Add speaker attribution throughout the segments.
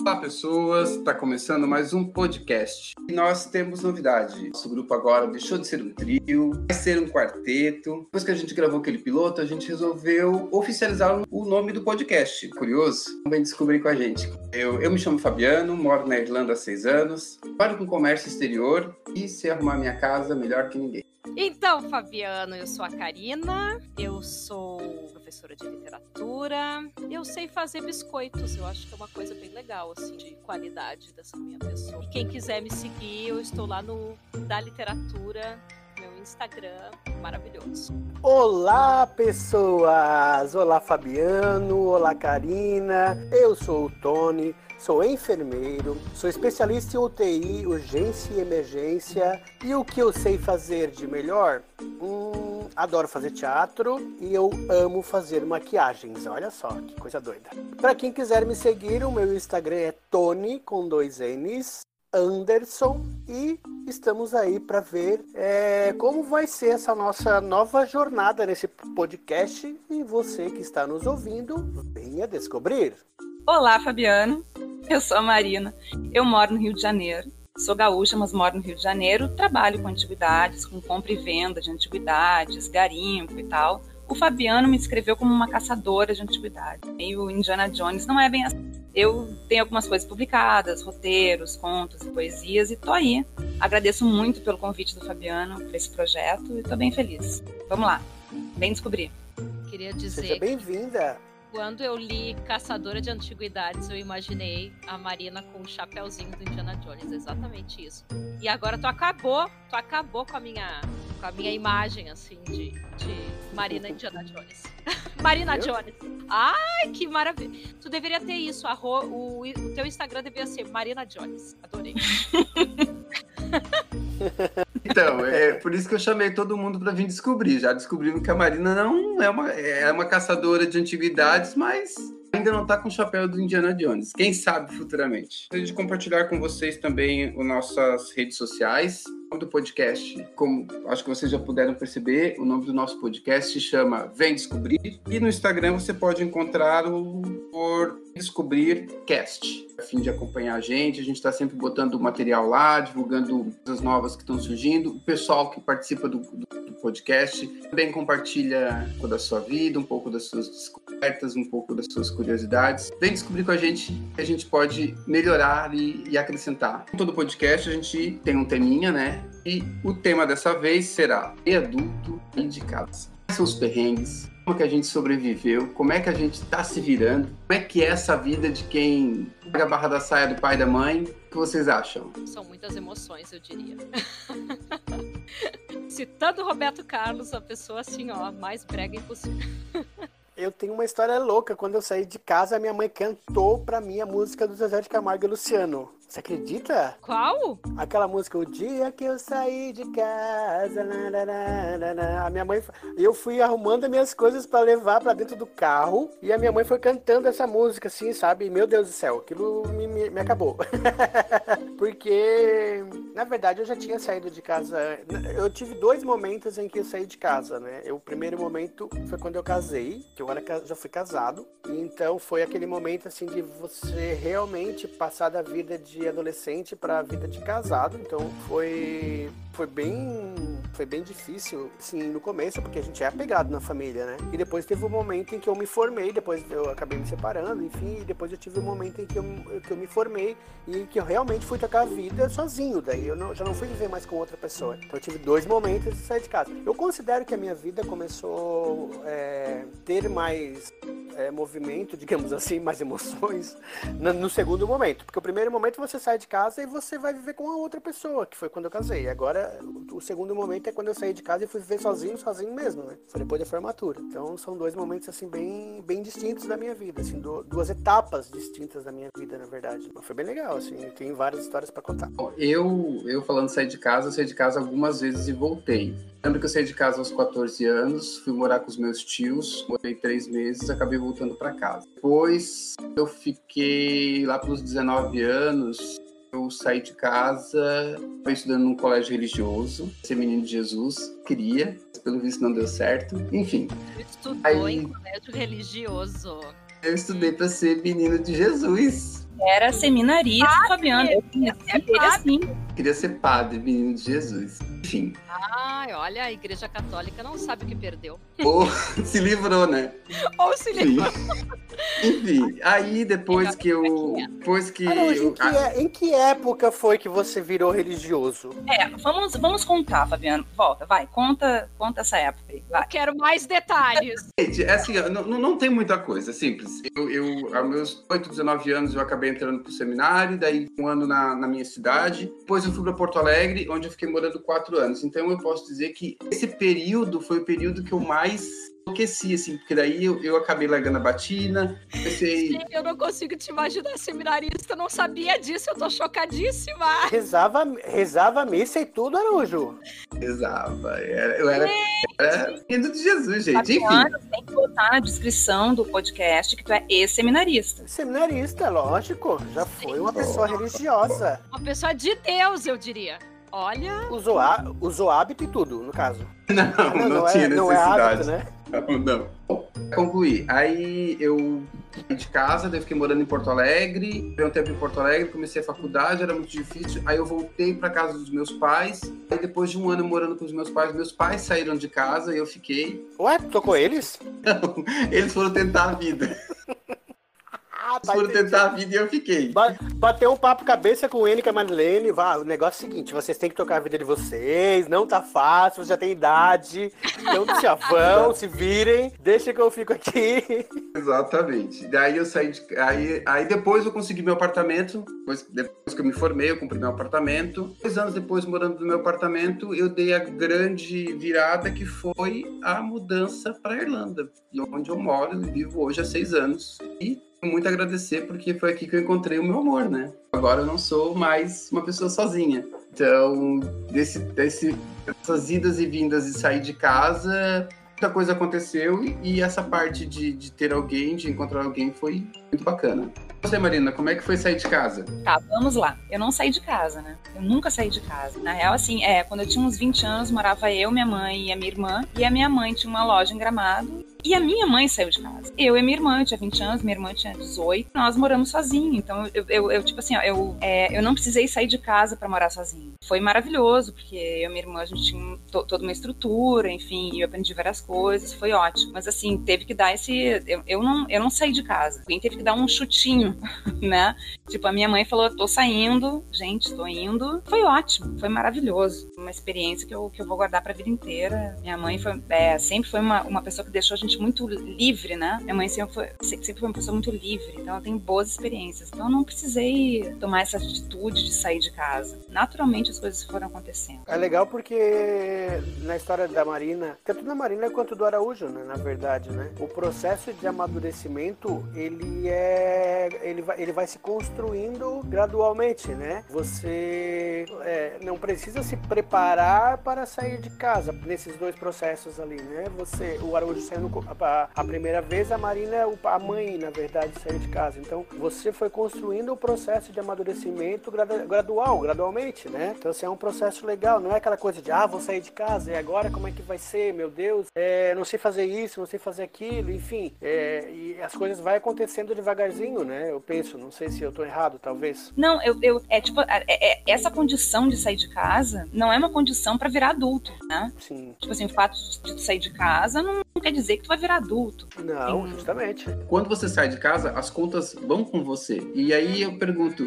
Speaker 1: Olá, pessoas! Está começando mais um podcast. E nós temos novidade. Nosso grupo agora deixou de ser um trio, vai ser um quarteto. Depois que a gente gravou aquele piloto, a gente resolveu oficializar o nome do podcast. Curioso? Vem descobrir com a gente. Eu, eu me chamo Fabiano, moro na Irlanda há seis anos, trabalho com comércio exterior e sei arrumar minha casa melhor que ninguém.
Speaker 2: Então, Fabiano, eu sou a Karina, eu sou professora de literatura, eu sei fazer biscoitos, eu acho que é uma coisa bem legal, assim, de qualidade dessa minha pessoa. E quem quiser me seguir, eu estou lá no da literatura, meu Instagram, maravilhoso.
Speaker 3: Olá, pessoas! Olá, Fabiano, olá, Karina, eu sou o Tony. Sou enfermeiro, sou especialista em UTI, urgência e emergência. E o que eu sei fazer de melhor? Hum, adoro fazer teatro e eu amo fazer maquiagens. Olha só que coisa doida. Para quem quiser me seguir, o meu Instagram é Tony com dois N's. Anderson e estamos aí para ver é, como vai ser essa nossa nova jornada nesse podcast e você que está nos ouvindo venha descobrir.
Speaker 4: Olá, Fabiano. Eu sou a Marina. Eu moro no Rio de Janeiro. Sou gaúcha, mas moro no Rio de Janeiro. Trabalho com antiguidades, com compra e venda de antiguidades, garimpo e tal. O Fabiano me escreveu como uma caçadora de antiguidades. E o Indiana Jones não é bem assim. Eu tenho algumas coisas publicadas, roteiros, contos e poesias, e tô aí. Agradeço muito pelo convite do Fabiano para esse projeto e tô bem feliz. Vamos lá, vem descobrir.
Speaker 2: Queria dizer.
Speaker 3: Seja bem-vinda.
Speaker 2: Quando eu li Caçadora de Antiguidades, eu imaginei a Marina com o chapéuzinho do Indiana Jones, exatamente isso. E agora tu acabou, tu acabou com a minha, com a minha imagem assim de, de Marina Indiana Jones. Marina? Jones. Ai, que maravilha. Tu deveria ter isso, arro, o, o teu Instagram deveria ser Marina Jones. Adorei.
Speaker 1: Então, é por isso que eu chamei todo mundo para vir descobrir. Já descobrimos que a Marina não é uma, é uma caçadora de antiguidades, mas ainda não está com o chapéu do Indiana Jones. Quem sabe futuramente. Gostaria de compartilhar com vocês também as nossas redes sociais. O nome do podcast, como acho que vocês já puderam perceber, o nome do nosso podcast se chama Vem Descobrir. E no Instagram você pode encontrar o por Descobrir Cast. Fim de acompanhar a gente, a gente está sempre botando material lá, divulgando coisas novas que estão surgindo. O pessoal que participa do, do, podcast também compartilha um pouco da sua vida, um pouco das suas descobertas, um pouco das suas curiosidades. Vem descobrir com a gente que a gente pode melhorar e, e acrescentar. Em todo podcast a gente tem um teminha, né? E o tema dessa vez será E adulto. Quais são os perrengues? Como que a gente sobreviveu? Como é que a gente está se virando? Como é que é essa vida de quem paga a barra da saia do pai e da mãe? O que vocês acham?
Speaker 2: São muitas emoções, eu diria. Citando Roberto Carlos, a pessoa assim, ó, mais brega impossível.
Speaker 3: Eu tenho uma história louca. Quando eu saí de casa, minha mãe cantou pra mim a música do Zezé de Camargo e Luciano. Você acredita?
Speaker 2: Qual?
Speaker 3: Aquela música, o dia que eu saí de casa, a minha mãe, eu fui arrumando as minhas coisas pra levar pra dentro do carro e a minha mãe foi cantando essa música, assim, sabe? E, Meu Deus do céu, aquilo me, me, me acabou. Porque, na verdade, eu já tinha saído de casa. Eu tive dois momentos em que eu saí de casa, né? Eu, o primeiro momento foi quando eu casei, que eu era, já fui casado. E então foi aquele momento, assim, de você realmente passar da vida de adolescente para a vida de casado. Então foi foi bem foi bem difícil assim no começo porque a gente é apegado na família, né? E depois teve um momento em que eu me formei, depois eu acabei me separando, enfim, e depois eu tive um momento em que eu, que eu me formei e que eu realmente fui tocar a vida sozinho. Daí eu não- já não fui viver mais com outra pessoa. Então eu tive dois momentos de sair de casa. Eu considero que a minha vida começou é, ter mais é, movimento, digamos assim, mais emoções no, no segundo momento. Porque o primeiro momento você sai de casa e você vai viver com a outra pessoa, que foi quando eu casei. Agora, o, segundo momento é quando eu saí de casa e fui viver sozinho, sozinho mesmo, né? Foi depois da formatura. Então, são dois momentos, assim, bem, bem distintos da minha vida, assim, du- duas etapas distintas da minha vida, na verdade. Mas foi bem legal, assim, tem várias histórias pra contar.
Speaker 1: Eu, eu falando sair de casa, eu saí de casa algumas vezes e voltei. Lembro que eu saí de casa aos 14 anos, fui morar com os meus tios, morei três meses, acabei voltando para casa. Depois eu fiquei lá pelos 19 anos, eu saí de casa, fui estudando num colégio religioso, ser menino de Jesus, queria, mas pelo visto não deu certo. Enfim,
Speaker 2: Tu estudou
Speaker 1: Aí-
Speaker 2: em colégio religioso.
Speaker 1: eu estudei para ser menino de Jesus.
Speaker 4: era seminarista,
Speaker 2: Padre,
Speaker 4: Fabiano. Eu conheci
Speaker 2: é
Speaker 4: ele
Speaker 2: padre.
Speaker 4: assim.
Speaker 1: Queria ser padre, menino de Jesus. Enfim,
Speaker 2: Ai, olha, a igreja católica não sabe o que perdeu.
Speaker 1: ou se livrou, né?
Speaker 2: Ou se livrou.
Speaker 1: Enfim, aí depois que eu. Depois que.
Speaker 3: Araújo, em
Speaker 1: eu-
Speaker 3: que, é- em que época foi que você virou religioso?
Speaker 4: É, vamos, vamos contar, Fabiano. Volta, vai, conta, conta essa época aí. Vai.
Speaker 2: Eu quero mais detalhes.
Speaker 1: Gente, é assim, não, não não tem muita coisa, é simples. Eu, eu, aos meus 8, 19 anos, eu acabei entrando pro seminário, daí um ano na, na minha cidade. Depois eu fui para Porto Alegre, onde eu fiquei morando quatro anos. Então eu posso dizer que esse período foi o período que eu mais enlouqueci, assim, porque daí eu, eu acabei largando a batina, comecei.
Speaker 2: Eu não consigo te imaginar seminarista, eu não sabia disso, eu tô chocadíssima.
Speaker 3: Rezava, rezava a missa e tudo, Araújo.
Speaker 1: Rezava. Era- Eu era, era menino de Jesus, gente. Enfim.
Speaker 4: Fabiano, tem que botar na descrição do podcast que tu é ex-seminarista.
Speaker 3: Seminarista, lógico. Já foi uma pessoa religiosa.
Speaker 2: Uma pessoa de Deus, eu diria. Olha,
Speaker 3: Usou, há- usou hábito e tudo, no caso.
Speaker 1: Não, não, tinha
Speaker 3: é, não é
Speaker 1: necessidade.
Speaker 3: hábito, né?
Speaker 1: Não, não. Bom, pra concluir. Aí eu saí de casa, daí eu fiquei morando em Porto Alegre. Fiquei um tempo em Porto Alegre, comecei a faculdade, era muito difícil. Aí eu voltei pra casa dos meus pais. Aí depois de um ano morando com os meus pais, meus pais saíram de casa e eu fiquei.
Speaker 3: Ué, tocou eles?
Speaker 1: Eles foram tentar a vida.
Speaker 3: Ah,
Speaker 1: Eles foram tentar a vida e eu fiquei.
Speaker 3: Ba- Bateu um papo cabeça com o N e a Marilene. Vá, o negócio é o seguinte: vocês têm que tocar a vida de vocês, não tá fácil, vocês já tem idade. Então já vão, se virem, deixa que eu fico aqui.
Speaker 1: Exatamente. Daí eu saí de. Aí, aí depois eu consegui meu apartamento. Depois, depois que eu me formei, eu comprei meu apartamento. Dois anos depois, morando no meu apartamento, eu dei a grande virada que foi a mudança para Irlanda, onde eu moro e vivo hoje há seis anos. E muito agradecer porque foi aqui que eu encontrei o meu amor, né? Agora eu não sou mais uma pessoa sozinha. Então, desse, desse, dessas idas e vindas de sair de casa, muita coisa aconteceu e, e essa parte de, de ter alguém, de encontrar alguém, foi muito bacana. Você, Marina, como é que foi sair de casa?
Speaker 4: Tá, vamos lá. Eu não saí de casa, né? Eu nunca saí de casa. Na real, assim, é, quando eu tinha uns 20 anos, morava eu, minha mãe e a minha irmã. E a minha mãe tinha uma loja em Gramado. E a minha mãe saiu de casa. Eu e minha irmã, tinha 20 anos, minha irmã tinha 18. Nós moramos sozinhos. Então, eu, eu, eu, tipo assim, ó, eu, é, eu não precisei sair de casa pra morar sozinha. Foi maravilhoso, porque eu e minha irmã, a gente tinha to- toda uma estrutura, enfim, eu aprendi várias coisas, foi ótimo. Mas, assim, teve que dar esse... Eu, eu, não, eu não saí de casa. Alguém teve que dar um chutinho, né? Tipo, a minha mãe falou, tô saindo, gente, tô indo. Foi ótimo, foi maravilhoso. Uma experiência que eu, que eu vou guardar pra vida inteira. Minha mãe foi, é, sempre foi uma, uma pessoa que deixou a gente muito livre, né? Minha mãe sempre foi, se- sempre foi uma pessoa muito livre, então ela tem boas experiências. Então eu não precisei tomar essa atitude de sair de casa. Naturalmente as coisas foram acontecendo.
Speaker 3: É legal porque na história da Marina, tanto da Marina quanto do Araújo, né, na verdade, né? O processo de amadurecimento, ele é ele vai, ele vai se construindo gradualmente, né? Você é, não precisa se preparar para sair de casa nesses dois processos ali, né? Você, o Araújo saiu no, a, a primeira vez, a Marina, o- a mãe, na verdade, saiu de casa. Então, você foi construindo o processo de amadurecimento gradu- gradual, gradualmente, né? Então, assim, é um processo legal, não é aquela coisa de, ah, vou sair de casa, e agora como é que vai ser, meu Deus? É, não sei fazer isso, não sei fazer aquilo, enfim. É, e as coisas vai acontecendo devagarzinho, né? Eu penso, não sei se eu tô errado, talvez.
Speaker 4: Não, eu, eu é tipo, é- é- essa condição de sair de casa não é uma condição pra virar adulto, né?
Speaker 3: Sim.
Speaker 4: Tipo assim, o fato de sair de casa não quer dizer que tu vai virar adulto.
Speaker 3: Não,
Speaker 4: Sim.
Speaker 3: justamente.
Speaker 1: Quando você sai de casa, as contas vão com você. E aí eu pergunto,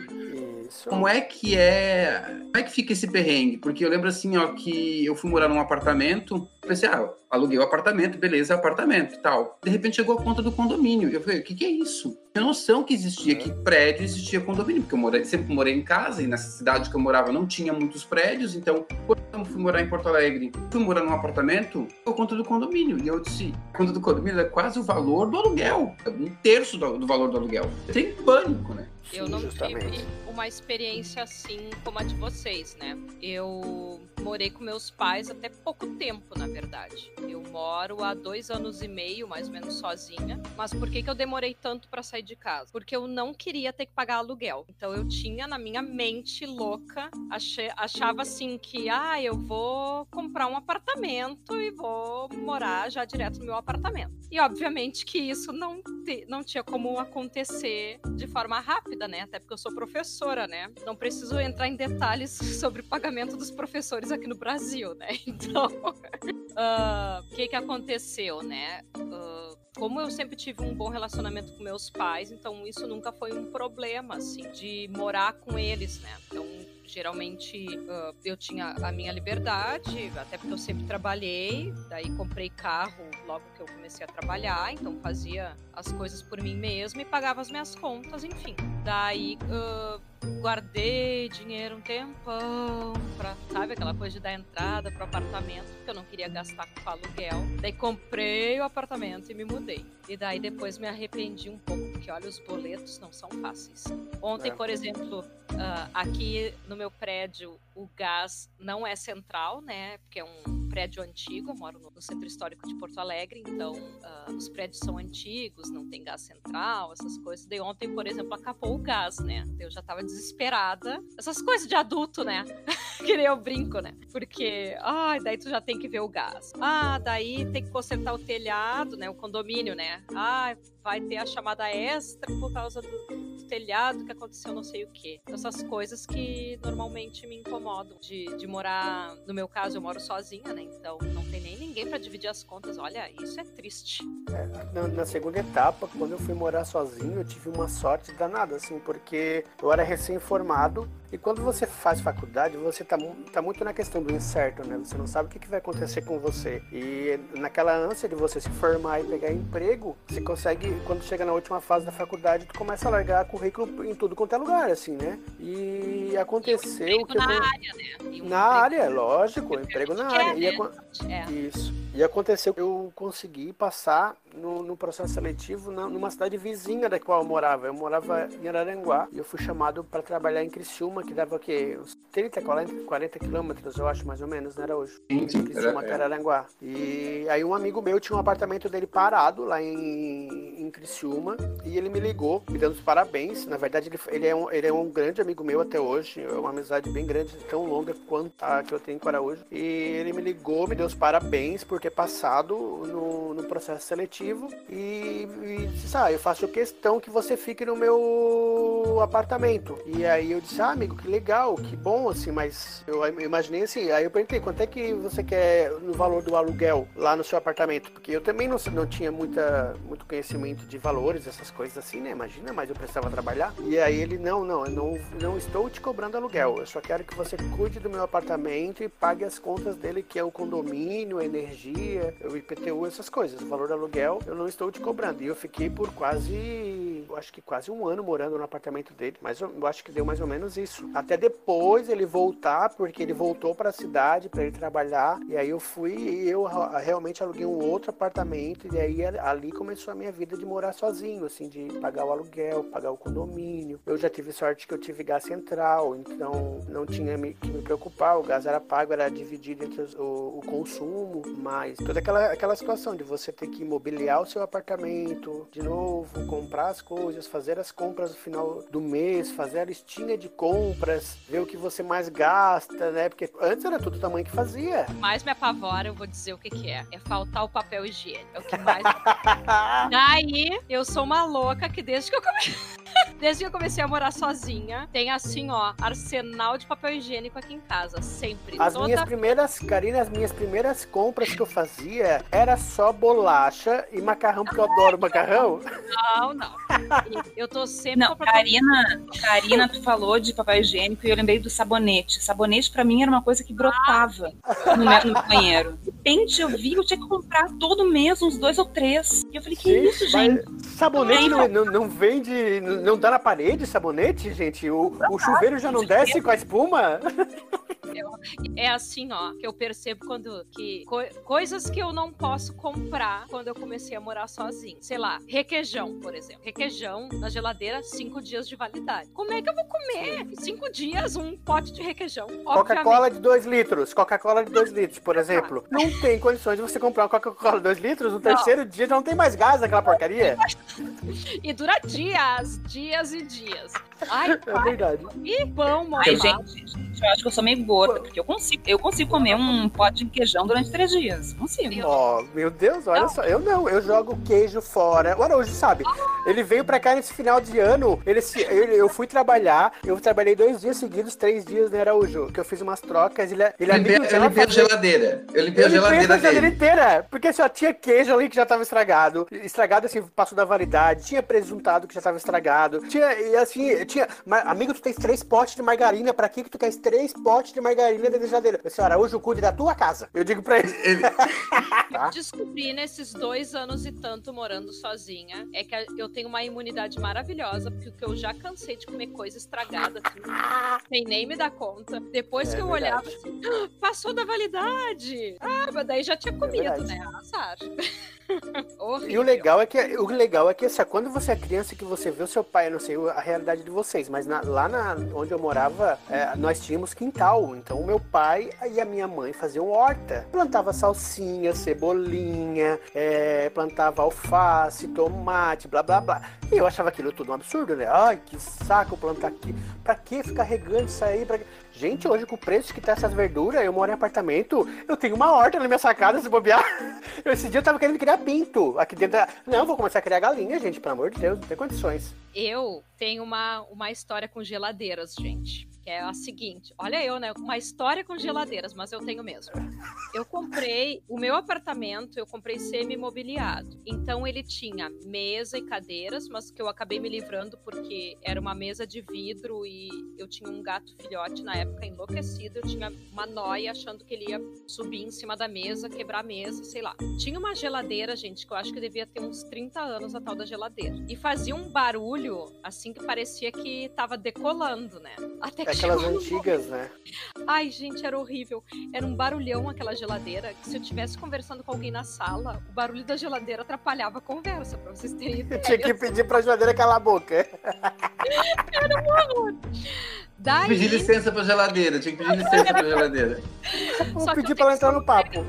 Speaker 3: Isso.
Speaker 1: como é que é. Como é que fica esse perrengue? Porque eu lembro assim, ó, que eu fui morar num apartamento, pensei, ah, aluguei o apartamento, beleza, apartamento tal. De repente chegou a conta do condomínio. Eu falei, o que, que é isso? Tinha noção que existia, que prédio existia condomínio, porque eu morei, sempre morei em casa e nessa cidade que eu morava não tinha muitos prédios, então quando eu fui morar em Porto Alegre, fui morar num apartamento, ficou a conta do condomínio. E eu disse, a conta do condomínio é quase o valor do aluguel, um terço do, do valor do aluguel. Eu tenho pânico, né?
Speaker 2: Eu
Speaker 3: Sim,
Speaker 2: não
Speaker 3: justamente.
Speaker 2: tive uma experiência assim como a de vocês, né? Eu morei com meus pais até pouco tempo, na verdade. Eu moro há dois anos e meio, mais ou menos, sozinha. Mas por que, que eu demorei tanto para sair de casa? Porque eu não queria ter que pagar aluguel. Então eu tinha na minha mente louca, achei, achava assim que, ah, eu vou comprar um apartamento e vou morar já direto no meu apartamento. E obviamente que isso não, te, não tinha como acontecer de forma rápida, né? Até porque eu sou professora, né? Não preciso entrar em detalhes sobre o pagamento dos professores aqui no Brasil, né? Então, o uh, que que aconteceu, né? Uh, como eu sempre tive um bom relacionamento com meus pais, então isso nunca foi um problema, assim, de morar com eles, né? Então, geralmente uh, eu tinha a minha liberdade, até porque eu sempre trabalhei, daí comprei carro logo que eu comecei a trabalhar, então fazia as coisas por mim mesma e pagava as minhas contas, enfim. Daí guardei dinheiro um tempão pra, sabe, aquela coisa de dar entrada pro apartamento, porque eu não queria gastar com aluguel. Daí comprei o apartamento e me mudei. E daí depois me arrependi um pouco, porque olha, os boletos não são fáceis. Ontem, é. por exemplo, uh, aqui no meu prédio, o gás não é central, né? Porque é um prédio antigo, eu moro no centro histórico de Porto Alegre, então uh, os prédios são antigos, não tem gás central, essas coisas. Daí ontem, por exemplo, acabou o gás, né? Eu já tava desesperada. Essas coisas de adulto, né? que nem eu brinco, né? Porque, ai, daí tu já tem que ver o gás. Ah, daí tem que consertar o telhado, né? O condomínio, né? Ah, vai ter a chamada extra por causa do telhado que aconteceu não sei o quê. Essas coisas que normalmente me incomodam de, de morar, no meu caso eu moro sozinha, né? Então não tem nem ninguém para dividir as contas. Olha, isso é triste.
Speaker 3: É, na, na, segunda etapa, quando eu fui morar sozinho, eu tive uma sorte danada, assim, porque eu era recém-formado e quando você faz faculdade, você tá, tá muito na questão do incerto, né? Você não sabe o que, que vai acontecer com você. E naquela ânsia de você se formar e pegar emprego, você consegue, quando chega na última fase da faculdade, tu começa a largar currículo em tudo quanto é lugar, assim, né? E aconteceu
Speaker 2: e
Speaker 3: que.
Speaker 2: Na
Speaker 3: eu...
Speaker 2: área, né?
Speaker 3: na área, lógico, emprego na área. Quer, e né? é. Isso. E aconteceu que eu consegui passar no, no, processo seletivo na, numa cidade vizinha da qual eu morava. Eu morava em Araranguá e eu fui chamado para trabalhar em Criciúma, que dava o quê? Uns 30, 40, 40 quilômetros, eu acho, mais ou menos, não era hoje?
Speaker 1: Sim, sim.
Speaker 3: Criciúma,
Speaker 1: é.
Speaker 3: Araranguá. E aí um amigo meu tinha um apartamento dele parado lá em, em Criciúma e ele me ligou, me dando os parabéns. Na verdade, ele, ele, é um, ele é um grande amigo meu até hoje, é uma amizade bem grande, tão longa quanto a que eu tenho com Araújo. E ele me ligou, me deu os parabéns por ter passado no, no processo seletivo e, e ah, eu faço questão que você fique no meu apartamento. E aí eu disse, ah, amigo, que legal, que bom, assim, mas eu imaginei assim, aí eu perguntei, quanto é que você quer no valor do aluguel lá no seu apartamento? Porque eu também não, não tinha muita, muito conhecimento de valores, essas coisas assim, né? Imagina, mas eu precisava trabalhar. E aí ele, não, não, eu não, não estou te cobrando aluguel, eu só quero que você cuide do meu apartamento e pague as contas dele, que é o condomínio, a energia, o IPTU, essas coisas. O valor do aluguel eu não estou te cobrando. E eu fiquei por quase, acho que quase um ano morando no apartamento dele. Mas eu, acho que deu mais ou menos isso. Até depois ele voltar, porque ele voltou para a cidade para ele trabalhar. E aí eu fui e eu realmente aluguei um outro apartamento. E aí ali começou a minha vida de morar sozinho, assim, de pagar o aluguel, pagar o condomínio. Eu já tive sorte que eu tive gás central, então não tinha que me preocupar. O gás era pago, era dividido entre os, o, o, consumo, mas toda aquela, aquela situação de você ter que imobiliar o seu apartamento de novo, comprar as coisas, fazer as compras no final do mês, fazer a listinha de compras, ver o que você mais gasta, né? Porque antes era tudo o tamanho que fazia.
Speaker 2: Mais me apavora, eu vou dizer o que, que é. É faltar o papel higiênico. É o que mais. Daí, eu sou uma louca que desde que eu comecei. Desde que eu comecei a morar sozinha, tem assim, ó, arsenal de papel higiênico aqui em casa, sempre.
Speaker 3: As Toda... minhas primeiras, Karina, as minhas primeiras compras que eu fazia era só bolacha e macarrão, porque eu adoro macarrão.
Speaker 2: Não, não. Eu tô sempre
Speaker 4: Não, Karina, Karina, tu falou de papel higiênico e eu lembrei do sabonete. Sabonete para mim era uma coisa que brotava ah. no, meu, no banheiro. De repente eu vi, eu tinha que comprar todo mês uns dois ou três. E eu falei, que Sim, isso, gente?
Speaker 3: Sabonete não, não, não vende, não dá na parede sabonete, gente? O, o chuveiro já não desce com a espuma?
Speaker 2: Eu- é assim, ó, que eu percebo quando que co- coisas que eu não posso comprar quando eu comecei a morar sozinho. Sei lá, requeijão, por exemplo. Requeijão na geladeira, cinco dias de validade. Como é que eu vou comer cinco dias um pote de requeijão?
Speaker 3: Coca-Cola de 2 litros, Coca-Cola de 2 litros, por exemplo. Não tem condições de você comprar uma Coca-Cola de 2 litros, no terceiro dia já não tem mais gás naquela porcaria.
Speaker 2: E dura dias, dias e dias. Ai,
Speaker 3: É verdade.
Speaker 2: e pão, mãe.
Speaker 4: Ai, gente, gente, eu acho que eu sou meio gorda, porque eu consigo, eu consigo comer um pote de queijão durante três dias. Consigo.
Speaker 3: Ó, meu Deus, olha
Speaker 2: Não.
Speaker 3: só. Eu não, eu jogo queijo fora. O Araújo sabe. Ele veio pra cá nesse final de ano. Ele, se- ele- eu fui trabalhar. Eu trabalhei dois dias seguidos, três dias, né, Araújo? Que eu fiz umas trocas. Ele, ele
Speaker 1: Eu limpei, eu limpei a geladeira. Eu limpei a
Speaker 3: Eu limpei
Speaker 1: geladeira
Speaker 3: a geladeira inteira, porque só tinha queijo ali que já tava estragado. Estragado assim, passou da validade. Tinha presuntado que já tava estragado. Tinha, e assim, tinha. Amigo, tu tens três potes de margarina. Pra que que tu queres três potes de margarina dentro da geladeira? Eu disse, Araújo, cuide da tua casa. Eu digo pra ele.
Speaker 1: Ele-
Speaker 3: Tá.
Speaker 2: Descobri nesses dois anos e tanto morando sozinha é que eu tenho uma imunidade maravilhosa, porque eu já cansei de comer coisa estragada, assim, sem nem me dar conta. Depois
Speaker 3: É
Speaker 2: que eu
Speaker 3: verdade.
Speaker 2: olhava assim, "Ah, passou da validade. Ah, mas daí já tinha comido,
Speaker 3: verdade.
Speaker 2: né? Azar.
Speaker 3: E o legal é que o legal é que assim, quando você é criança que você vê o seu pai, eu não sei a realidade de vocês, mas na- lá na, onde eu morava, é, nós tínhamos quintal. Então o meu pai e a minha mãe faziam horta. Plantava salsinha, cebolinha, é, plantava alface, tomate, blá blá blá. E eu achava aquilo tudo um absurdo, né? Ai, que saco plantar aqui. Pra que ficar regando isso aí? Pra... Gente, hoje com o preço que tá essas verduras, eu moro em apartamento, eu tenho uma horta na minha sacada, se bobear. Esse dia eu tava querendo criar pinto aqui dentro. Da... Não, vou começar a criar galinha, gente, pelo amor de Deus, não tem condições.
Speaker 2: Eu tenho uma, uma história com geladeiras, gente. Que é a seguinte: olha, eu, né? Uma história com geladeiras, mas eu tenho mesmo. Eu comprei o meu apartamento, eu comprei semi-mobiliado. Então ele tinha mesa e cadeiras, mas que eu acabei me livrando porque era uma mesa de vidro e eu tinha um gato filhote na época enlouquecido. Eu tinha uma noia achando que ele ia subir em cima da mesa, quebrar a mesa, sei lá. Tinha uma geladeira, gente, que eu acho que devia ter uns 30 anos a tal da geladeira. E fazia um barulho assim que parecia que tava decolando, né? Até que
Speaker 3: Aquelas
Speaker 2: chegou
Speaker 3: antigas, né?
Speaker 2: Ai, gente, era horrível. Era um barulhão aquela geladeira. Que se eu estivesse conversando com alguém na sala, o barulho da geladeira atrapalhava a conversa, pra vocês terem ideia.
Speaker 3: Tinha que pedir pra geladeira calar a boca.
Speaker 2: Daí,
Speaker 1: Pedir licença pra geladeira, tinha que pedir licença pra geladeira.
Speaker 3: Vou
Speaker 2: Só
Speaker 3: pedir
Speaker 2: eu
Speaker 3: pra ela
Speaker 2: tenho
Speaker 3: entrar no papo.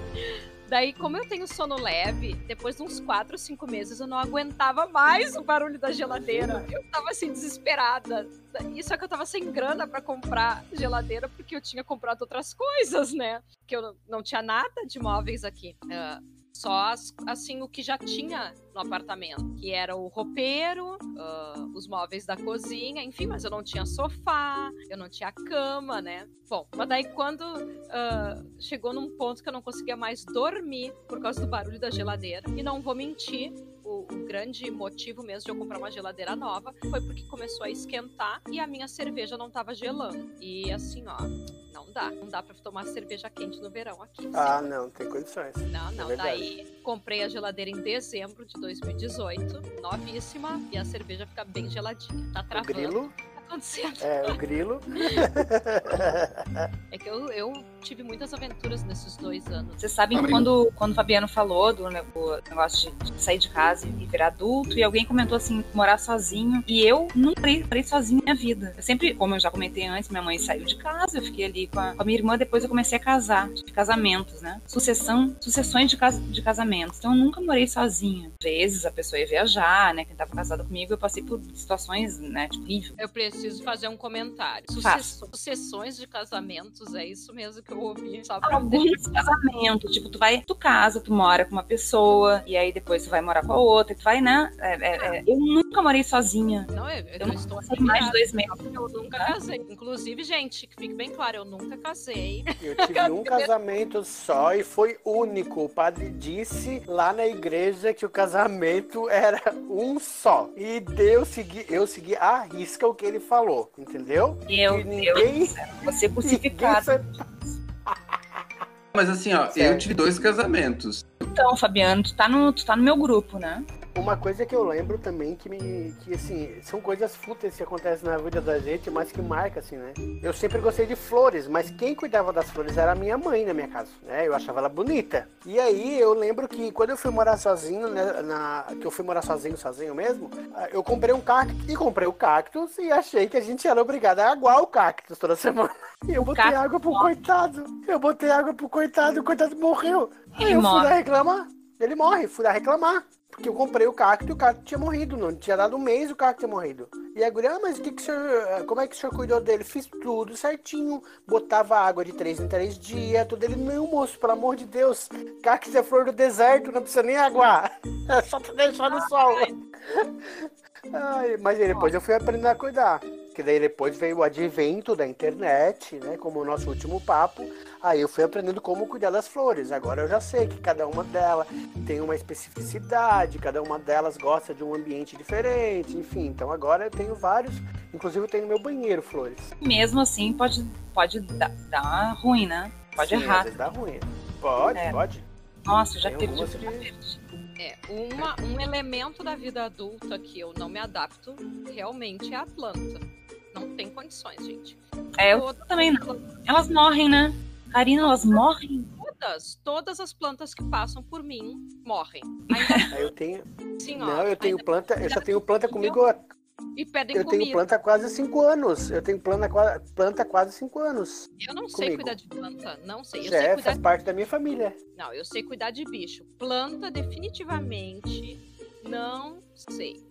Speaker 2: daí, como eu tenho sono leve, depois de uns 4, 5 meses eu não aguentava mais o barulho da geladeira. Eu tava assim, desesperada. Isso é que eu tava sem grana pra comprar geladeira, porque eu tinha comprado outras coisas, né? Que eu não- não tinha nada de móveis aqui. Ah, só as- assim o que já tinha no apartamento, que era o roupeiro, ah, os móveis da cozinha, enfim, mas eu não tinha sofá, eu não tinha cama, né? Bom, mas daí quando ah, chegou num ponto que eu não conseguia mais dormir por causa do barulho da geladeira, e não vou mentir, o, o grande motivo mesmo de eu comprar uma geladeira nova foi porque começou a esquentar e a minha cerveja não tava gelando. E assim, ó, não dá. Não dá pra tomar cerveja quente no verão aqui.
Speaker 3: Ah, não, tem condições.
Speaker 2: Não, não,
Speaker 3: verdade.
Speaker 2: daí comprei a geladeira em dezembro de 2018, novíssima, e a cerveja fica bem geladinha. Tá
Speaker 3: O
Speaker 2: travando,
Speaker 3: grilo,
Speaker 2: tá acontecendo.
Speaker 3: é, o grilo.
Speaker 2: É que eu, eu tive muitas aventuras nesses dois anos.
Speaker 4: Vocês sabem que quando, quando o Fabiano falou do ne- do negócio de, de sair de casa e virar adulto, e alguém comentou assim, morar sozinho, e eu nunca morei sozinha na minha vida. Eu sempre, como eu já comentei antes, minha mãe saiu de casa, eu fiquei ali com a, com a minha irmã, depois eu comecei a casar, tive casamentos, né? Sucessão, sucessões de, cas, de casamentos. Então eu nunca morei sozinha. Às vezes a pessoa ia viajar, né? Quem tava casada comigo, eu passei por situações, né? Tipo.
Speaker 2: Eu preciso fazer um comentário.
Speaker 4: Faça.
Speaker 2: Sucessões de casamentos, é isso mesmo que eu ouvi. Só pra
Speaker 4: alguns casamentos, tipo, tu vai, tu casa, tu mora com uma pessoa, e aí depois tu vai morar com a outra, e tu vai, né? É, é, é. Eu nunca morei sozinha.
Speaker 2: Não, eu, eu,
Speaker 4: Eu não
Speaker 2: estou
Speaker 4: passei mais de dois meses.
Speaker 2: Eu nunca casei. Inclusive, gente, que fique bem claro, eu nunca casei.
Speaker 3: Eu tive um casamento só e foi único. O padre disse lá na igreja que o casamento era um só. E eu segui, eu segui à risca o que ele falou, entendeu?
Speaker 4: Meu
Speaker 3: E
Speaker 4: Deus, do céu, você crucificado.
Speaker 3: ninguém
Speaker 1: Mas assim, ó, eu
Speaker 3: Certo.
Speaker 1: tive dois casamentos.
Speaker 4: Então, Fabiano, tu tá, no, tu tá no meu grupo, né?
Speaker 3: Uma coisa que eu lembro também que me. que assim, são coisas fúteis que acontecem na vida da gente, mas que marca, assim, né? Eu sempre gostei de flores, mas quem cuidava das flores era a minha mãe na minha casa, né? Eu achava ela bonita. E aí eu lembro que quando eu fui morar sozinho, né, na, que eu fui morar sozinho, sozinho mesmo, eu comprei um cacto e comprei o cactus e achei que a gente era obrigado a aguar o cactus toda semana. E eu botei água pro coitado. Eu botei água pro coitado, o coitado morreu. Aí eu fui lá reclamar. Ele morre, fui lá reclamar. Porque eu comprei o cacto e o cacto tinha morrido. Não tinha dado um mês o cacto tinha morrido. E a guria, ah, mas que que o senhor, como é que o senhor cuidou dele? Fiz tudo certinho. Botava água de três em três dias. Tudo ele, meu moço, pelo amor de Deus. Cacto é flor do deserto, não precisa nem aguar. É só deixar no sol. Ai, mas depois eu fui aprendendo a cuidar. Que daí depois veio o advento da internet, né? Como o nosso último papo. Aí eu fui aprendendo como cuidar das flores. Agora eu já sei que cada uma delas tem uma especificidade, cada uma delas gosta de um ambiente diferente, enfim. Então agora eu tenho vários, inclusive eu tenho no meu banheiro flores.
Speaker 4: Mesmo assim pode, pode dar, dar ruim, né? Pode
Speaker 3: Sim,
Speaker 4: errar.
Speaker 3: Vezes dá ruim. Pode,
Speaker 4: É.
Speaker 3: pode.
Speaker 4: Nossa, já perdi, já perdi.
Speaker 2: É, uma, um elemento da vida adulta que eu não me adapto realmente é a planta. Não tem condições, gente.
Speaker 4: É, eu
Speaker 2: Todas
Speaker 4: também não. Elas morrem, né? Karina, elas morrem?
Speaker 2: Todas, todas as plantas que passam por mim morrem. Ainda
Speaker 3: Aí eu tenho.
Speaker 2: ó.
Speaker 3: Não, eu tenho planta, eu já tenho planta comigo há
Speaker 2: E pedem
Speaker 3: Eu tenho
Speaker 2: comida.
Speaker 3: planta há quase cinco anos. Eu tenho planta, planta há quase cinco anos.
Speaker 2: Eu não sei
Speaker 3: comigo.
Speaker 2: cuidar de planta. Não sei. Eu
Speaker 3: Já
Speaker 2: sei
Speaker 3: é, faz parte da minha família.
Speaker 2: Não, eu sei cuidar de bicho. Planta, definitivamente, não sei.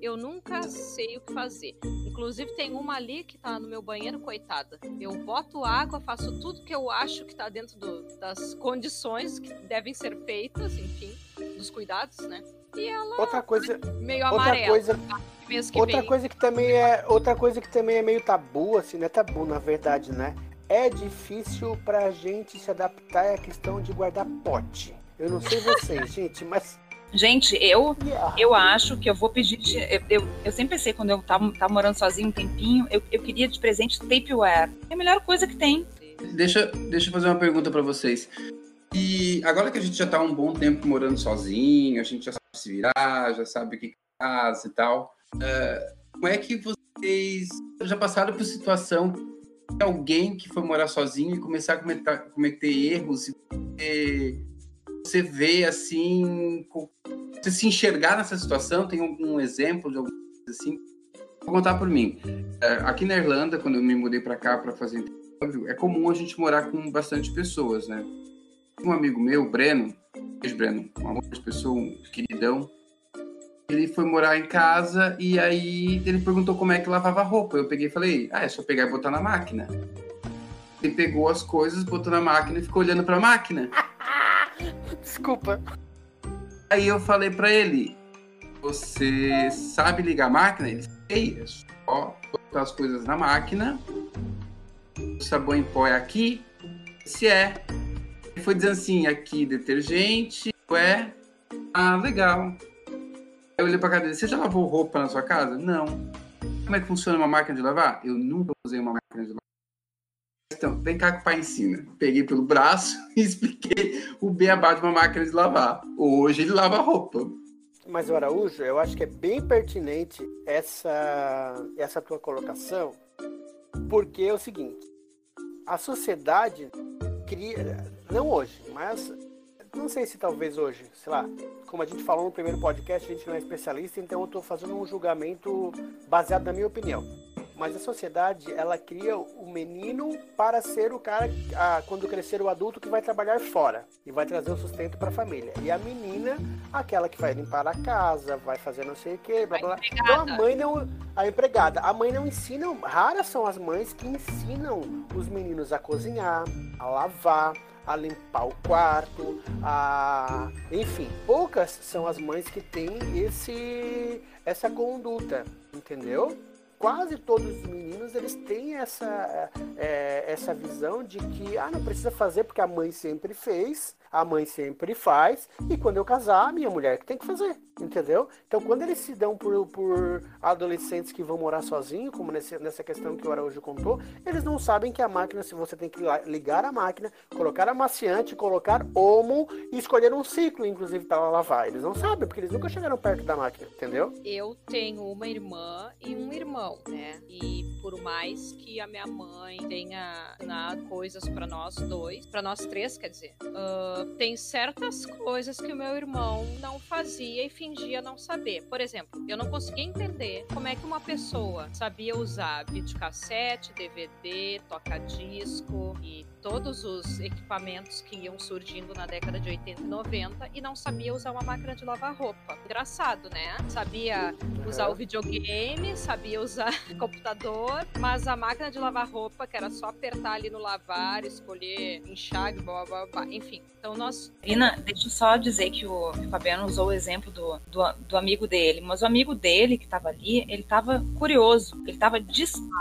Speaker 2: Eu nunca sei o que fazer. Inclusive, tem uma ali que tá no meu banheiro, coitada. Eu boto água, faço tudo que eu acho que tá dentro do- das condições que devem ser feitas, enfim, dos cuidados, né? E ela
Speaker 3: Outra coisa,
Speaker 2: meio
Speaker 3: outra
Speaker 2: amarela.
Speaker 3: coisa,
Speaker 2: mês que
Speaker 3: outra
Speaker 2: vem.
Speaker 3: coisa que também é, outra coisa que também é meio tabu, assim, não é tabu na verdade, né? É difícil pra gente se adaptar à questão de guardar pote. Eu não sei vocês, gente, mas
Speaker 4: Gente, eu
Speaker 3: Yeah.
Speaker 4: eu acho que eu vou pedir. de- eu, eu, eu sempre pensei, quando eu tava, tava morando sozinho um tempinho, eu, eu queria de presente tapeware. É a melhor coisa que tem.
Speaker 1: Deixa, deixa eu fazer uma pergunta pra vocês. E agora que a gente já tá um bom tempo morando sozinho, a gente já sabe se virar, já sabe o que faz e tal, é, como é que vocês já passaram por situação de alguém que foi morar sozinho e começar a cometer, cometer erros e você, você vê assim, você se enxergar nessa situação? Tem algum exemplo de alguma coisa assim? Vou contar por mim. É, aqui na Irlanda, quando eu me mudei pra cá para fazer intercâmbio, é comum a gente morar com bastante pessoas, né? Um amigo meu, Breno, Breno, um amor de pessoa, um queridão, ele foi morar em casa e aí ele perguntou como é que lavava roupa. Eu peguei e falei, ah, é só pegar e botar na máquina. Ele pegou as coisas, botou na máquina e ficou olhando pra máquina.
Speaker 3: desculpa.
Speaker 1: Aí eu falei pra ele, você sabe ligar a máquina? Ele sei, é só botar as coisas na máquina. O sabão em pó é aqui. Se é. Foi dizendo assim, aqui detergente, é. Ah, legal. Eu olhei pra dele, você já lavou roupa na sua casa? Não. Como é que funciona uma máquina de lavar? Eu nunca usei uma máquina de lavar. Então, vem cá que o pai ensina. Peguei pelo braço e expliquei o beabá de uma máquina de lavar. Hoje ele lava roupa.
Speaker 3: Mas, Araújo, eu acho que é bem pertinente essa, essa tua colocação, porque é o seguinte: a sociedade cria, não hoje, mas não sei se talvez hoje, sei lá, como a gente falou no primeiro podcast, a gente não é especialista, então eu estou fazendo um julgamento baseado na minha opinião. Mas a sociedade, ela cria o menino para ser o cara, a, quando crescer o adulto, que vai trabalhar fora e vai trazer o sustento para a família. E a menina, aquela que vai limpar a casa, vai fazer não sei o que, blá blá. blá. Então a mãe não. A empregada. A mãe não ensina. Raras são as mães que ensinam os meninos a cozinhar, a lavar, a limpar o quarto, a. Enfim, poucas são as mães que têm esse essa conduta, entendeu? Quase todos os meninos eles têm essa, é, essa visão de que ah, não precisa fazer porque a mãe sempre fez, a mãe sempre faz, e quando eu casar, a minha mulher que tem que fazer, entendeu? Então, quando eles se dão por, por adolescentes que vão morar sozinhos, como nesse, nessa questão que o Araújo contou, eles não sabem que a máquina, se você tem que ligar a máquina, colocar amaciante, colocar homo e escolher um ciclo, inclusive, para lavar. Eles não sabem, porque eles nunca chegaram perto da máquina, entendeu?
Speaker 2: Eu tenho uma irmã e um irmão, né? E por mais que a minha mãe tenha ensinado coisas para nós dois, para nós três, quer dizer, uh, tem certas coisas que o meu irmão não fazia e fingia não saber. Por exemplo, eu não conseguia entender como é que uma pessoa sabia usar videocassete, DVD, toca-disco e todos os equipamentos que iam surgindo na década de 80 e 90 e não sabia usar uma máquina de lavar roupa. Engraçado, né? Sabia usar o videogame, sabia usar computador, mas a máquina de lavar roupa, que era só apertar ali no lavar, escolher enxágue, blá blá blá, enfim. Então nós.
Speaker 4: Ina, deixa eu só dizer que o, Fabiano usou o exemplo do, do, do, amigo dele, mas o amigo dele que estava ali, ele estava curioso, ele estava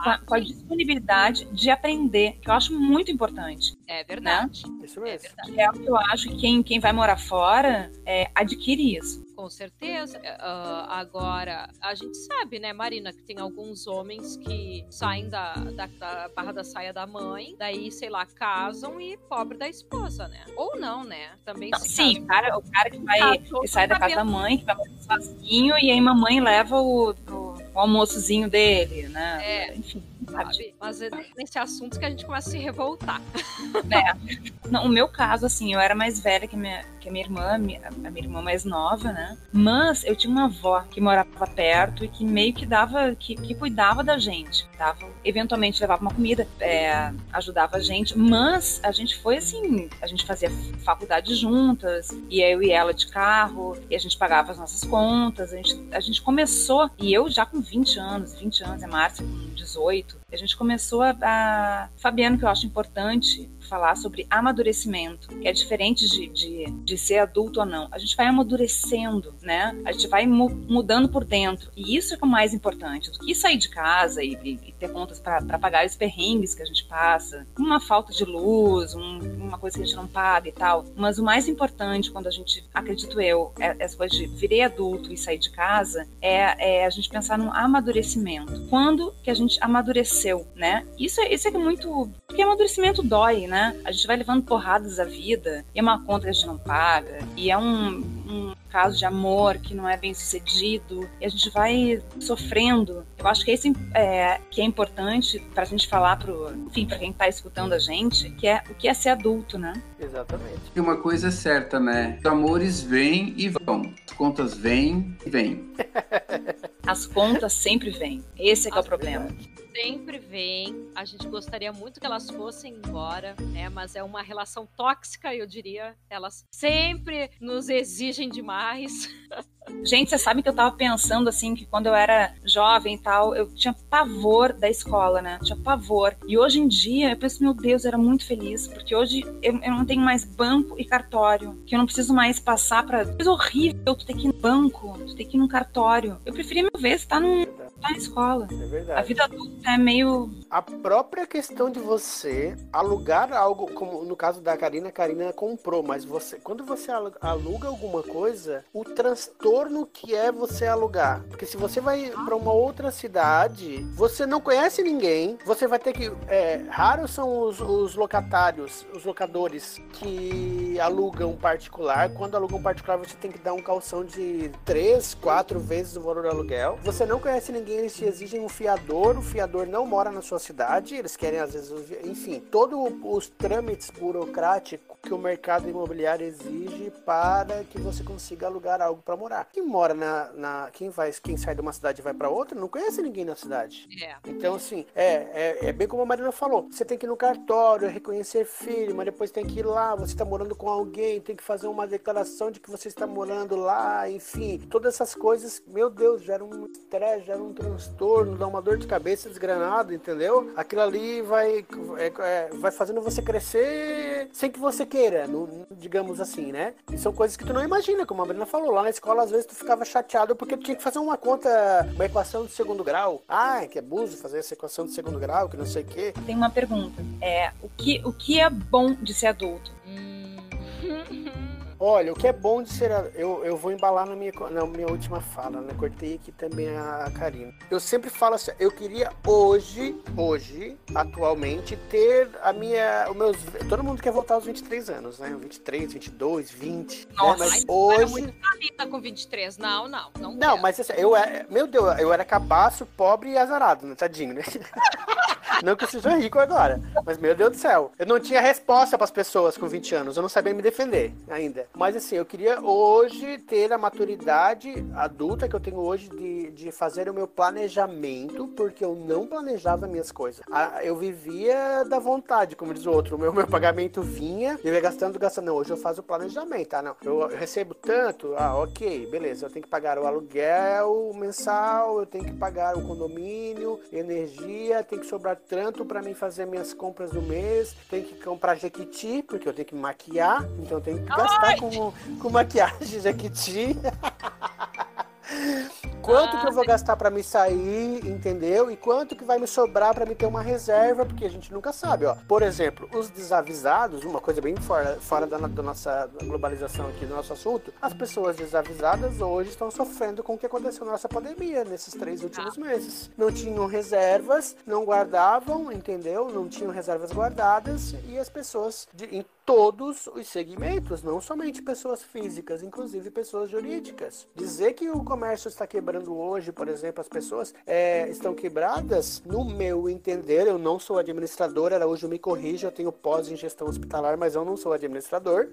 Speaker 4: ah, com a disponibilidade de aprender, que eu acho muito importante importante.
Speaker 2: É verdade.
Speaker 3: Né? Isso mesmo.
Speaker 4: É, verdade. é o que eu acho que quem, quem vai morar fora é, adquire isso.
Speaker 2: Com certeza. Uh, agora, a gente sabe, né, Marina, que tem alguns homens que saem da, da, da, barra da saia da mãe, daí, sei lá, casam e pobre da esposa, né? Ou não, né? Também não,
Speaker 4: Sim, o cara, o cara que vai que sai da casa da mãe, que vai sozinho, e aí mamãe leva o, o, o almoçozinho dele, né?
Speaker 2: É. Enfim sabe? Mas é nesse assunto que a gente começa a se revoltar.
Speaker 4: É. Não, o meu caso, assim, eu era mais velha que minha, que a minha irmã, a minha irmã mais nova, né? Mas eu tinha uma avó que morava perto e que meio que dava, que, que cuidava da gente. Dava, eventualmente levava uma comida, é, ajudava a gente, mas a gente foi assim, a gente fazia faculdade juntas, e eu e ela de carro, e a gente pagava as nossas contas, a gente, a gente começou, e eu já com 20 anos, 20 anos, é Márcia com 18, a gente começou a, a. Fabiano, que eu acho importante falar sobre amadurecimento, que é diferente de, de, de, ser adulto ou não. A gente vai amadurecendo, né? A gente vai mu mudando por dentro. E isso é o mais importante do que sair de casa e, e, e ter contas para pagar os perrengues que a gente passa, uma falta de luz, um, uma coisa que a gente não paga e tal. Mas o mais importante quando a gente, acredito eu, é, essa de virei adulto e sair de casa, é, é a gente pensar no amadurecimento. Quando que a gente amadureceu, né? Isso é, isso é muito. Porque amadurecimento dói, né? né? A gente vai levando porradas da vida e é uma conta que a gente não paga e é um, um caso de amor que não é bem sucedido e a gente vai sofrendo. Eu acho que esse é que é importante para a gente falar pro, enfim, para quem está escutando a gente, que é o que é ser adulto, né?
Speaker 3: Exatamente.
Speaker 1: E uma coisa é certa, né? Os amores vêm e vão, as contas vêm e vêm.
Speaker 4: As contas sempre vêm. Esse é que é o problema
Speaker 2: sempre vem. A gente gostaria muito que elas fossem embora, né? Mas é uma relação tóxica, eu diria. Elas sempre nos exigem demais.
Speaker 4: Gente, você sabe que eu tava pensando assim que quando eu era jovem e tal, eu tinha pavor da escola, né? Tinha pavor. E hoje em dia eu penso, meu Deus, eu era muito feliz, porque hoje eu, eu não tenho mais banco e cartório, que eu não preciso mais passar para coisa horrível, tu ter que ir no banco, tu ter que ir no cartório. Eu preferia mil vezes estar num na escola.
Speaker 3: É verdade.
Speaker 4: A vida adulta é meio.
Speaker 3: A própria questão de você alugar algo, como no caso da Karina, a Karina comprou, mas você, quando você aluga alguma coisa, o transtorno que é você alugar. Porque se você vai para uma outra cidade, você não conhece ninguém, você vai ter que. É, raros são os, os locatários, os locadores que alugam particular. Quando alugam particular, você tem que dar um calção de três, quatro vezes o valor do aluguel. Você não conhece ninguém eles te exigem um fiador, o fiador não mora na sua cidade, eles querem às vezes, enfim, todos os trâmites burocráticos que o mercado imobiliário exige para que você consiga alugar algo para morar. Quem mora na, na, quem vai, quem sai de uma cidade e vai para outra, não conhece ninguém na cidade.
Speaker 2: É.
Speaker 3: Então assim, é, é, é, bem como a Marina falou, você tem que ir no cartório, reconhecer filho, mas depois tem que ir lá, você está morando com alguém, tem que fazer uma declaração de que você está morando lá, enfim, todas essas coisas, meu Deus, gera um estresse, gera um transtorno, dá uma dor de cabeça desgranada, entendeu? Aquilo ali vai, é, é, vai fazendo você crescer sem que você queira, no, digamos assim, né? E são coisas que tu não imagina, como a Brina falou. Lá na escola, às vezes, tu ficava chateado porque tu tinha que fazer uma conta, uma equação de segundo grau. Ah, que abuso fazer essa equação de segundo grau, que não sei o quê.
Speaker 4: Tem uma pergunta. É, o que, o que é bom de ser adulto?
Speaker 3: Olha, o que é bom de ser. Eu, eu vou embalar na minha, na minha última fala, né? Cortei aqui também a Karina. Eu sempre falo assim, eu queria hoje, hoje, atualmente, ter a minha. Os meus. Todo mundo quer voltar aos 23 anos, né? 23, 22, 20.
Speaker 2: Nossa,
Speaker 3: né?
Speaker 2: mas
Speaker 3: hoje.
Speaker 2: Muito com 23. Não, não. Não,
Speaker 3: Não,
Speaker 2: quero.
Speaker 3: mas assim, eu era. Meu Deus, eu era cabaço, pobre e azarado, né? Tadinho, né? Não que eu seja rico agora, mas meu Deus do céu. Eu não tinha resposta para as pessoas com 20 anos, eu não sabia me defender ainda. Mas assim, eu queria hoje ter a maturidade adulta que eu tenho hoje de, de fazer o meu planejamento, porque eu não planejava minhas coisas. Ah, Eu vivia da vontade, como diz o outro. O meu, meu pagamento vinha, eu ia gastando, gastando. Não, hoje eu faço o planejamento, tá? Não, eu recebo tanto, ah, ok, beleza. Eu tenho que pagar o aluguel mensal, eu tenho que pagar o condomínio, energia, tem que sobrar tanto para mim fazer minhas compras do mês, tem que comprar jequiti, porque eu tenho que me maquiar, então eu tenho que gastar com, com maquiagem jequiti. Quanto que eu vou gastar para me sair, entendeu? E quanto que vai me sobrar para me ter uma reserva, porque a gente nunca sabe, ó. Por exemplo, os desavisados, uma coisa bem fora, fora da, da nossa globalização aqui, do nosso assunto, as pessoas desavisadas hoje estão sofrendo com o que aconteceu na nossa pandemia nesses três últimos meses. Não tinham reservas, não guardavam, entendeu? Não tinham reservas guardadas e as pessoas de, todos os segmentos, não somente pessoas físicas, inclusive pessoas jurídicas. Dizer que o comércio está quebrando hoje, por exemplo, as pessoas é, estão quebradas, no meu entender, eu não sou administrador, Araújo me corrija, eu tenho pós em gestão hospitalar, mas eu não sou administrador.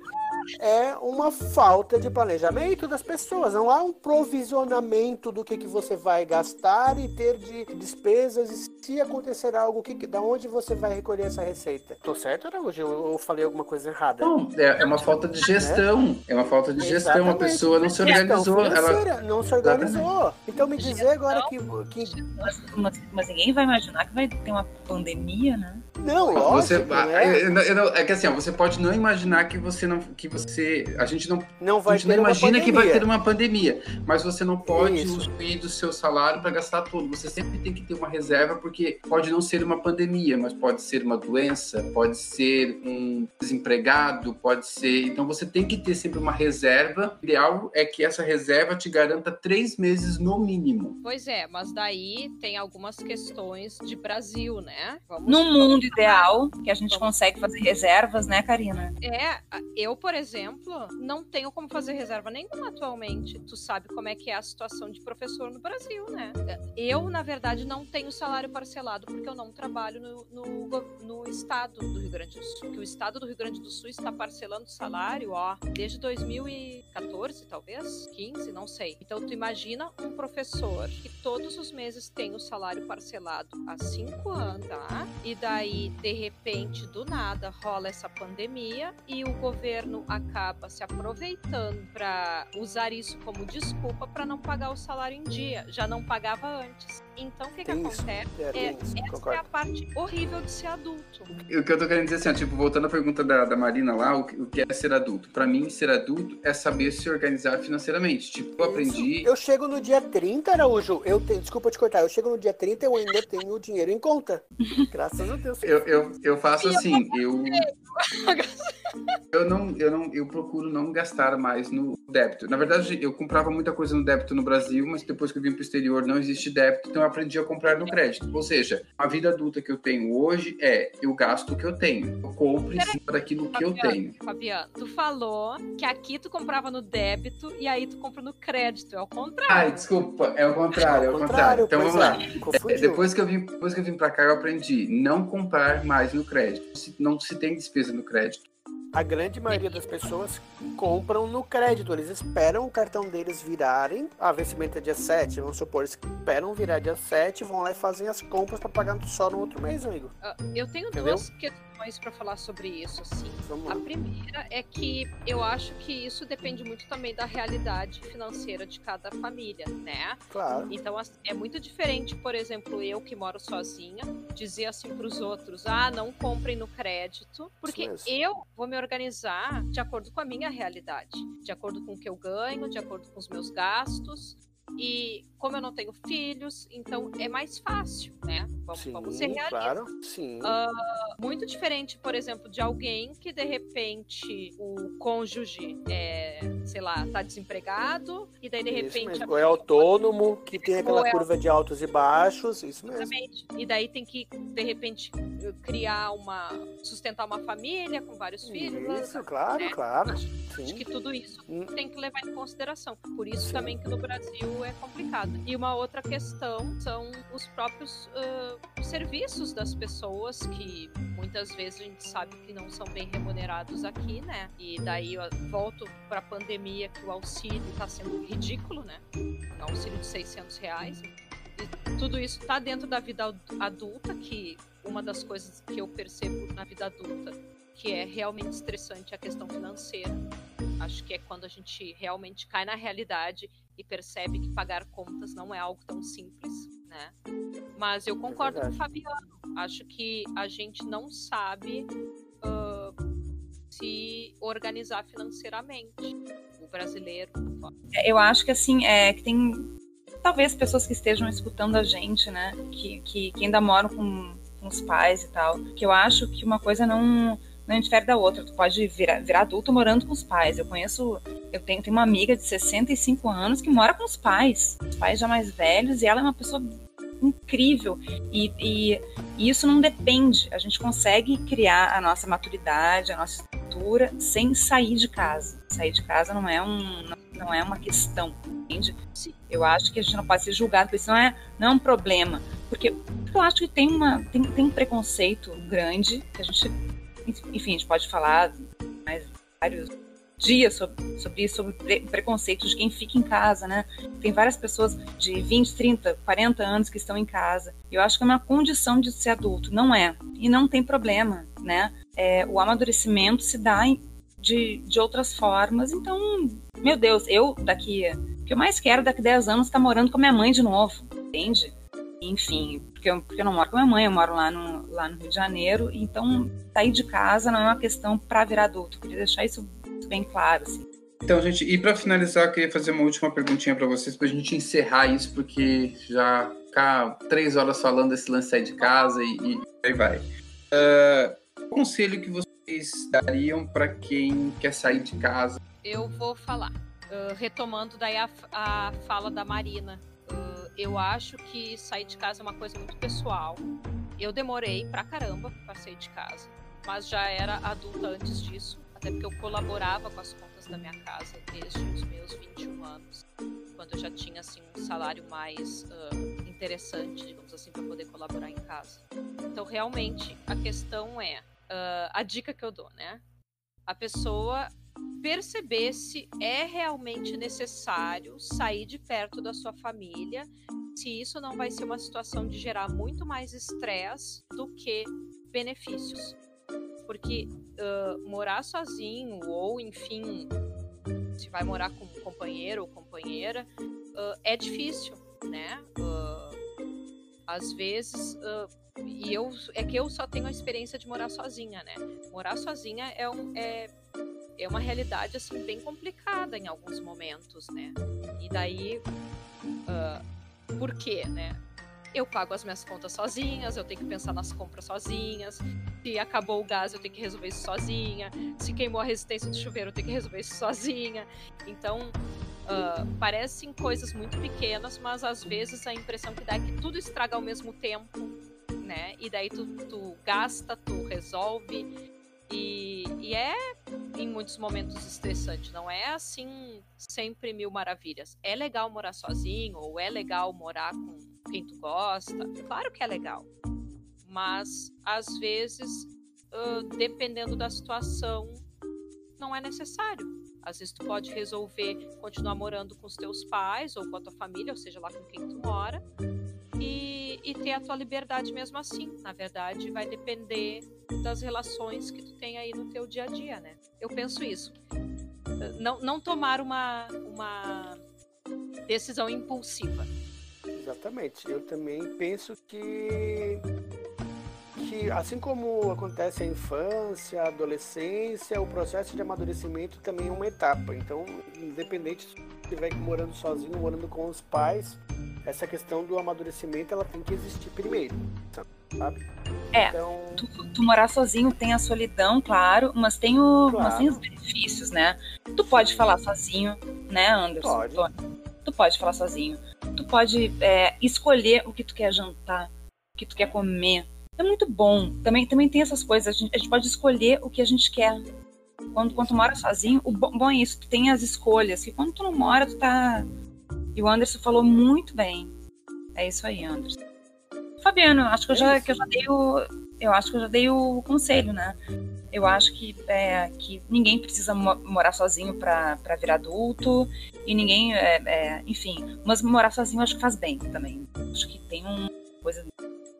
Speaker 3: É uma falta de planejamento das pessoas, não há um provisionamento do que, que você vai gastar e ter de despesas e se acontecer algo, que, da onde você vai recolher essa receita. Tô certo, Araújo? Eu, eu falei alguma coisa errada?
Speaker 1: Não, é, é uma falta de gestão. É uma falta de gestão. A
Speaker 3: Exatamente.
Speaker 1: pessoa não se organizou. Ela...
Speaker 3: não se organizou. Então me dizer agora que, que
Speaker 4: mas ninguém vai imaginar que vai ter uma pandemia, né?
Speaker 3: Não,
Speaker 1: Você,
Speaker 3: lógico, né?
Speaker 1: eu eu não- é que assim, ó, você pode não imaginar que você não, que você, a gente não,
Speaker 3: não
Speaker 1: a
Speaker 3: vai
Speaker 1: gente não
Speaker 3: ter uma
Speaker 1: imagina que vai
Speaker 3: pandemia.
Speaker 1: ter uma pandemia, mas você não pode
Speaker 3: Isso.
Speaker 1: usufruir do seu salário para gastar tudo. Você sempre tem que ter uma reserva porque pode não ser uma pandemia, mas pode ser uma doença, pode ser um desempregado, pode ser. Então você tem que ter sempre uma reserva. O ideal é que essa reserva te garanta três meses no mínimo.
Speaker 2: Pois é, mas daí tem algumas questões de Brasil, né? Vamos
Speaker 4: No mundo ideal, que a gente consegue fazer reservas, né, Karina?
Speaker 2: É, eu, por exemplo, não tenho como fazer reserva nenhuma atualmente. Tu sabe como é que é a situação de professor no Brasil, né? Eu, na verdade, não tenho salário parcelado porque eu não trabalho no, no, no estado do Rio Grande do Sul. Que o estado do Rio Grande do Sul está parcelando salário, ó, desde 2014, talvez, 15, não sei. Então, tu imagina um professor que todos os meses tem o salário parcelado há cinco anos, tá? E daí, de repente, do nada, rola essa pandemia e o governo acaba se aproveitando para usar isso como desculpa para não pagar o salário em dia. Já não pagava antes. Então, o que, que
Speaker 3: isso.
Speaker 2: acontece?
Speaker 3: É,
Speaker 2: É,
Speaker 3: isso,
Speaker 2: essa é a parte horrível de ser adulto.
Speaker 1: O que eu tô querendo dizer assim, ó, tipo, voltando à pergunta da, da Marina lá, o que, o que é ser adulto? Pra mim, ser adulto é saber se organizar financeiramente. Tipo, eu aprendi.
Speaker 3: Eu chego no dia 30, Araújo. Eu tenho, desculpa te cortar. Eu chego no dia 30 e eu ainda tenho o dinheiro em conta. Graças a Deus.
Speaker 1: Eu, eu, eu faço assim, eu. Eu não, eu não, eu procuro não gastar mais no débito. Na verdade, eu comprava muita coisa no débito no Brasil, mas depois que eu vim para o exterior não existe débito, então eu aprendi a comprar no crédito. Ou seja, a vida adulta que eu tenho hoje é eu gasto o que eu tenho, eu compro em cima daquilo que eu tenho.
Speaker 2: Fabiano, tu falou que aqui tu comprava no débito e aí tu compra no crédito. É o contrário.
Speaker 1: Ai, desculpa, é o contrário, é o contrário. Então vamos lá.
Speaker 3: é,
Speaker 1: depois que eu vim, depois que eu vim para cá, eu aprendi não comprar mais no crédito. Não se tem despesa no crédito.
Speaker 3: A grande maioria das pessoas compram no crédito. Eles esperam o cartão deles virarem. A vencimento é dia 7, vamos supor. Eles esperam virar dia 7, vão lá e fazem as compras para pagar só no outro mês, amigo.
Speaker 2: Ah, Eu tenho
Speaker 3: Entendeu?
Speaker 2: duas questões questões para falar sobre isso, assim. A primeira é que eu acho que isso depende muito também da realidade financeira de cada família, né?
Speaker 3: Claro.
Speaker 2: Então é muito diferente, por exemplo, eu que moro sozinha, dizer assim para os outros: "Ah, não comprem no crédito", porque eu vou me organizar de acordo com a minha realidade, de acordo com o que eu ganho, de acordo com os meus gastos. E como eu não tenho filhos, então é mais fácil, né? Vamos,
Speaker 3: Sim,
Speaker 2: vamos ser realistas.
Speaker 3: claro. Sim.
Speaker 2: Uh, muito diferente, por exemplo, de alguém que de repente o cônjuge é, sei lá, tá desempregado e daí de
Speaker 3: Isso
Speaker 2: repente
Speaker 3: mesmo. Ou é autônomo, que tem aquela
Speaker 2: é
Speaker 3: curva de altos e baixos, isso mesmo.
Speaker 2: Exatamente. E daí tem que, de repente, criar uma. sustentar uma família com vários filhos.
Speaker 3: Isso, claro,
Speaker 2: né?
Speaker 3: claro.
Speaker 2: Acho
Speaker 3: Sim.
Speaker 2: que tudo isso
Speaker 3: Hum.
Speaker 2: tem que levar em consideração. Por isso
Speaker 3: Sim.
Speaker 2: também que no Brasil é complicado. E uma outra questão são os próprios ah, serviços das pessoas que muitas vezes a gente sabe que não são bem remunerados aqui, né? E daí eu volto para a pandemia que o auxílio está sendo ridículo, né? O auxílio de 600 reais. E tudo isso está dentro da vida ad- adulta, que uma das coisas que eu percebo na vida adulta que é realmente estressante é a questão financeira. Acho que é quando a gente realmente cai na realidade e percebe que pagar contas não é algo tão simples, né? Mas eu concordo com o Fabiano. Acho que a gente não sabe ah, se organizar financeiramente. O brasileiro.
Speaker 4: Eu acho que assim, é que tem talvez pessoas que estejam escutando a gente, né? Que, que, que ainda moram com, com os pais e tal. Que eu acho que uma coisa não, não difere da outra. Tu pode virar, virar adulto morando com os pais. Eu conheço, eu tenho, tenho uma amiga de 65 anos que mora com os pais. Os pais já mais velhos, e ela é uma pessoa incrível. E, e, e isso não depende. A gente consegue criar a nossa maturidade, a nossa estrutura sem sair de casa. Sair de casa não é um não é uma questão, entende? Eu acho que a gente não pode ser julgado por isso, não é, não é um problema. Porque eu acho que tem, uma, tem, tem um preconceito grande, que a gente, enfim, a gente pode falar mais vários dias sobre, sobre isso, sobre pre, preconceito de quem fica em casa, né? Tem várias pessoas de 20, 30, 40 anos que estão em casa. Eu acho que é uma condição de ser adulto, não é? E não tem problema, né? É, o amadurecimento se dá em, de, de outras formas. Então, meu Deus, eu daqui. O que eu mais quero daqui a 10 anos estar tá morando com a minha mãe de novo, entende? Enfim, porque eu, porque eu não moro com a minha mãe, eu moro lá no, lá no Rio de Janeiro. Então, sair de casa não é uma questão para virar adulto. Eu queria deixar isso bem claro. Assim.
Speaker 1: Então, gente, e para finalizar, eu queria fazer uma última perguntinha para vocês, para a gente encerrar isso, porque já ficar três horas falando desse lance sair de casa e, e aí vai. Uh, qual conselho que vocês dariam para quem quer sair de casa?
Speaker 2: Eu vou falar. Uh, retomando daí a, a, fala da Marina. Eu acho que sair de casa é uma coisa muito pessoal. Eu demorei pra caramba pra sair de casa, mas já era adulta antes disso, até porque eu colaborava com as contas da minha casa desde os meus 21 anos, quando eu já tinha assim um salário mais uh, interessante, digamos assim, para poder colaborar em casa. Então, realmente, a questão é uh, a dica que eu dou, né? A pessoa perceber se é realmente necessário sair de perto da sua família, se isso não vai ser uma situação de gerar muito mais estresse do que benefícios. Porque uh, morar sozinho, ou enfim, se vai morar com um companheiro ou companheira, uh, é difícil, né? Uh, às vezes, e eu é que eu só tenho a experiência de morar sozinha, né? Morar sozinha é, um, é é uma realidade assim bem complicada em alguns momentos, né? E daí, uh, por quê, né? Eu pago as minhas contas sozinhas, eu tenho que pensar nas compras sozinhas. Se acabou o gás, eu tenho que resolver isso sozinha. Se queimou a resistência do chuveiro, eu tenho que resolver isso sozinha. Então, uh, parecem coisas muito pequenas, mas às vezes a impressão que dá é que tudo estraga ao mesmo tempo, né? E daí tu, tu gasta, tu resolve. E, e, é em muitos momentos estressante, não é assim sempre mil maravilhas. É legal morar sozinho, ou é legal morar com quem tu gosta, claro que é legal. Mas às vezes, uh, dependendo da situação, não é necessário. Às vezes tu pode resolver continuar morando com os teus pais ou com a tua família, ou seja, lá com quem tu mora, e, ter a tua liberdade mesmo assim. Na verdade, vai depender das relações que tu tem aí no teu dia a dia, né? Eu penso isso. Não, não tomar uma, uma decisão impulsiva.
Speaker 3: Exatamente. Eu também penso que que assim como acontece a infância, a adolescência, o processo de amadurecimento também é uma etapa. Então, independente se estiver morando sozinho, morando com os pais, essa questão do amadurecimento ela tem que existir primeiro, sabe?
Speaker 4: É. Então... Tu, tu, morar sozinho tem a solidão, claro, mas tem, o, claro. mas tem os benefícios, né? Tu pode falar sozinho, né, Anderson?
Speaker 3: Pode.
Speaker 4: Tu, tu pode falar sozinho. Tu pode é, escolher o que tu quer jantar, o que tu quer comer. É muito bom. Também, também tem essas coisas. A gente, a gente pode escolher o que a gente quer. Quando, quando tu mora sozinho, o bom, bom é isso, tu tem as escolhas. Que quando tu não mora, tu tá e o Anderson falou muito bem. É isso aí, Anderson. Fabiano, acho que eu já, que eu já dei o. Eu acho que eu já dei o conselho, né? Eu acho que, é, que ninguém precisa morar sozinho para virar adulto e ninguém, é, é, enfim, mas morar sozinho acho que faz bem também. Acho que tem uma coisa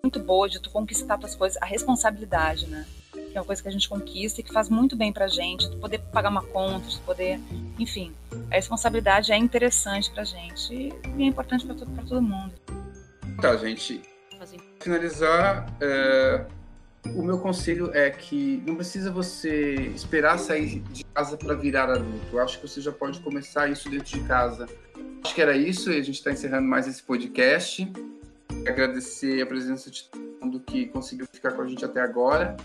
Speaker 4: muito boa de tu conquistar tuas coisas, a responsabilidade, né? Que é uma coisa que a gente conquista e que faz muito bem pra gente, tu poder pagar uma conta, tu poder, enfim, a responsabilidade é interessante pra gente e é importante pra, pra todo mundo.
Speaker 1: Tá, gente. Finalizar, é, o meu conselho é que não precisa você esperar sair de casa para virar adulto. Eu acho que você já pode começar isso dentro de casa. Acho que era isso e a gente está encerrando mais esse podcast. Agradecer a presença de todo mundo que conseguiu ficar com a gente até agora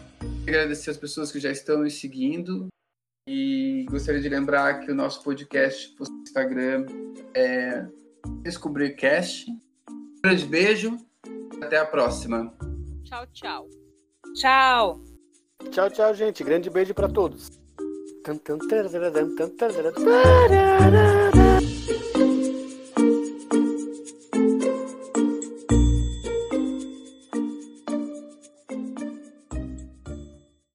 Speaker 1: agradecer as pessoas que já estão nos seguindo e gostaria de lembrar que o nosso podcast no Instagram é Descobrir Cast. Um grande beijo, até a próxima.
Speaker 2: Tchau, tchau.
Speaker 4: Tchau.
Speaker 3: Tchau, tchau, gente. Grande beijo para todos.